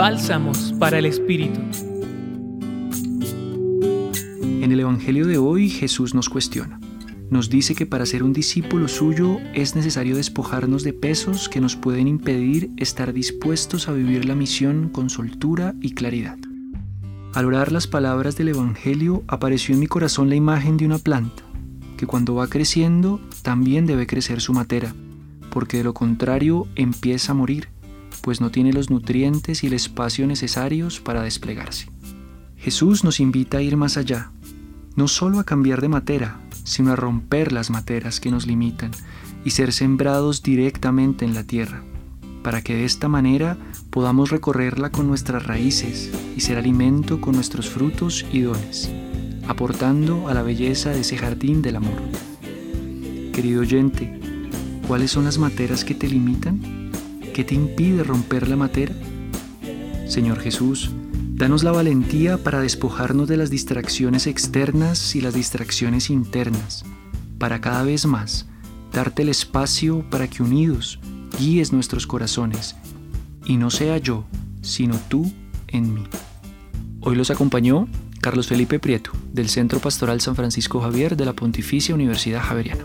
Bálsamos para el Espíritu. En el Evangelio de hoy Jesús nos cuestiona. Nos dice que para ser un discípulo suyo es necesario despojarnos de pesos que nos pueden impedir estar dispuestos a vivir la misión con soltura y claridad. Al orar las palabras del Evangelio apareció en mi corazón la imagen de una planta, que cuando va creciendo también debe crecer su matera, porque de lo contrario empieza a morir pues no tiene los nutrientes y el espacio necesarios para desplegarse. Jesús nos invita a ir más allá, no solo a cambiar de matera, sino a romper las materas que nos limitan y ser sembrados directamente en la tierra, para que de esta manera podamos recorrerla con nuestras raíces y ser alimento con nuestros frutos y dones, aportando a la belleza de ese jardín del amor. Querido oyente, ¿cuáles son las materas que te limitan? ¿Qué te impide romper la materia? Señor Jesús, danos la valentía para despojarnos de las distracciones externas y las distracciones internas, para cada vez más darte el espacio para que unidos guíes nuestros corazones, y no sea yo, sino tú en mí. Hoy los acompañó Carlos Felipe Prieto, del Centro Pastoral San Francisco Javier de la Pontificia Universidad Javeriana.